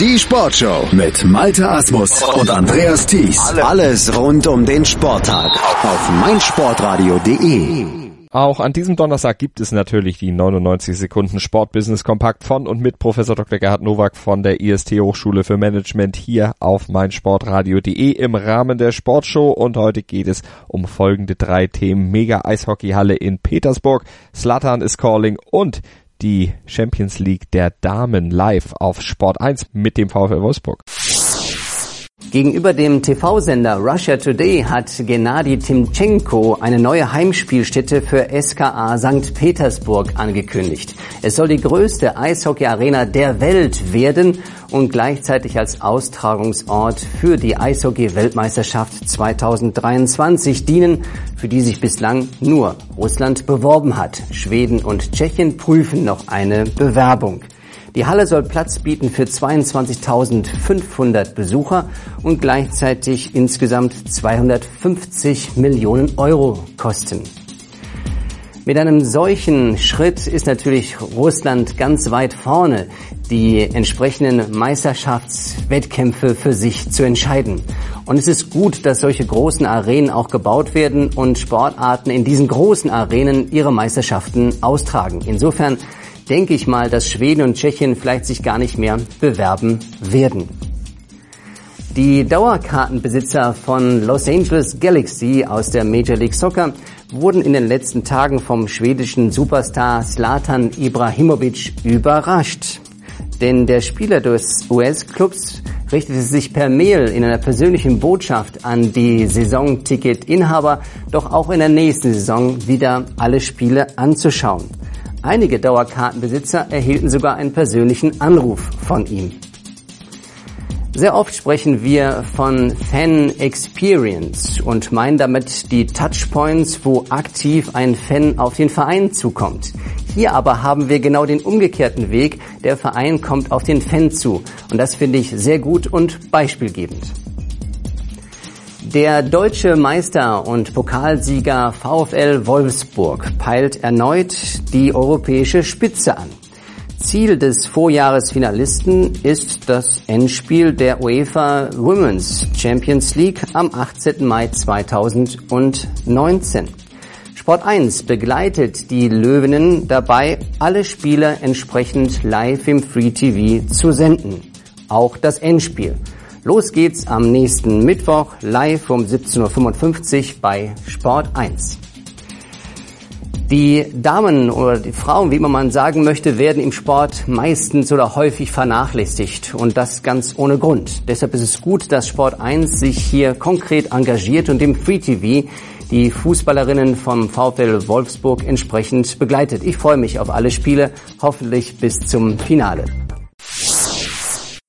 Die Sportshow mit Malte Asmus und Andreas Thies. Alles rund um den Sporttag auf meinsportradio.de. Auch an diesem Donnerstag gibt es natürlich die 99 Sekunden Sportbusiness Kompakt von und mit Professor Dr. Gerhard Nowak von der IST Hochschule für Management hier auf meinsportradio.de im Rahmen der Sportshow und heute geht es um folgende drei Themen. Mega Eishockeyhalle in Petersburg, Slatan is calling und die Champions League der Damen live auf Sport 1 mit dem VfL Wolfsburg. Gegenüber dem TV-Sender Russia Today hat Gennady Timchenko eine neue Heimspielstätte für SKA St. Petersburg angekündigt. Es soll die größte Eishockey-Arena der Welt werden und gleichzeitig als Austragungsort für die Eishockey-Weltmeisterschaft 2023 dienen, für die sich bislang nur Russland beworben hat. Schweden und Tschechien prüfen noch eine Bewerbung. Die Halle soll Platz bieten für 22.500 Besucher und gleichzeitig insgesamt 250 Millionen Euro kosten. Mit einem solchen Schritt ist natürlich Russland ganz weit vorne, die entsprechenden Meisterschaftswettkämpfe für sich zu entscheiden. Und es ist gut, dass solche großen Arenen auch gebaut werden und Sportarten in diesen großen Arenen ihre Meisterschaften austragen. Insofern denke ich mal, dass Schweden und Tschechien vielleicht sich gar nicht mehr bewerben werden. Die Dauerkartenbesitzer von Los Angeles Galaxy aus der Major League Soccer wurden in den letzten Tagen vom schwedischen Superstar Zlatan Ibrahimovic überrascht. Denn der Spieler des US-Clubs richtete sich per Mail in einer persönlichen Botschaft an die Saisonticketinhaber, doch auch in der nächsten Saison wieder alle Spiele anzuschauen. Einige Dauerkartenbesitzer erhielten sogar einen persönlichen Anruf von ihm. Sehr oft sprechen wir von Fan Experience und meinen damit die Touchpoints, wo aktiv ein Fan auf den Verein zukommt. Hier aber haben wir genau den umgekehrten Weg. Der Verein kommt auf den Fan zu. Und das finde ich sehr gut und beispielgebend. Der deutsche Meister und Pokalsieger VfL Wolfsburg peilt erneut die europäische Spitze an. Ziel des Vorjahresfinalisten ist das Endspiel der UEFA Women's Champions League am 18. Mai 2019. Sport 1 begleitet die Löwinnen dabei, alle Spiele entsprechend live im Free TV zu senden. Auch das Endspiel. Los geht's am nächsten Mittwoch live um 17.55 Uhr bei Sport 1. Die Damen oder die Frauen, wie man mal sagen möchte, werden im Sport meistens oder häufig vernachlässigt und das ganz ohne Grund. Deshalb ist es gut, dass Sport 1 sich hier konkret engagiert und im Free TV die Fußballerinnen vom VfL Wolfsburg entsprechend begleitet. Ich freue mich auf alle Spiele, hoffentlich bis zum Finale.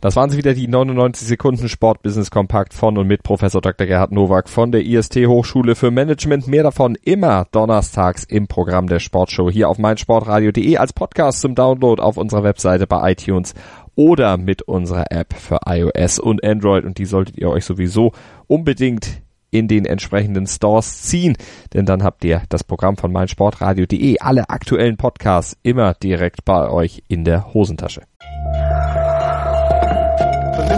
Das waren sie wieder, die 99 Sekunden Sportbusiness Kompakt von und mit Professor Dr. Gerhard Nowak von der IST Hochschule für Management. Mehr davon immer donnerstags im Programm der Sportshow hier auf meinsportradio.de als Podcast zum Download auf unserer Webseite bei iTunes oder mit unserer App für iOS und Android und die solltet ihr euch sowieso unbedingt in den entsprechenden Stores ziehen, denn dann habt ihr das Programm von meinsportradio.de, alle aktuellen Podcasts immer direkt bei euch in der Hosentasche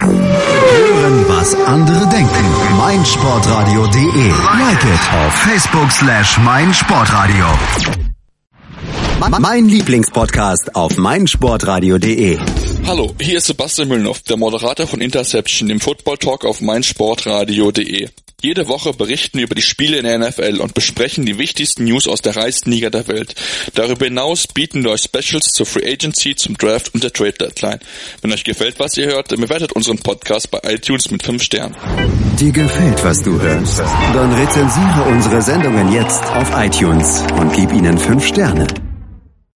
Hören, was andere denken. meinsportradio.de. Like it auf Facebook slash meinsportradio. Mein Lieblingspodcast auf meinsportradio.de. Hallo, hier ist Sebastian Müllnow, der Moderator von Interception, dem Football Talk auf meinsportradio.de. Jede Woche berichten wir über die Spiele in der NFL und besprechen die wichtigsten News aus der reichsten Liga der Welt. Darüber hinaus bieten wir euch Specials zur Free Agency, zum Draft und der Trade Deadline. Wenn euch gefällt, was ihr hört, dann bewertet unseren Podcast bei iTunes mit 5 Sternen. Dir gefällt, was du hörst? Dann rezensiere unsere Sendungen jetzt auf iTunes und gib ihnen 5 Sterne.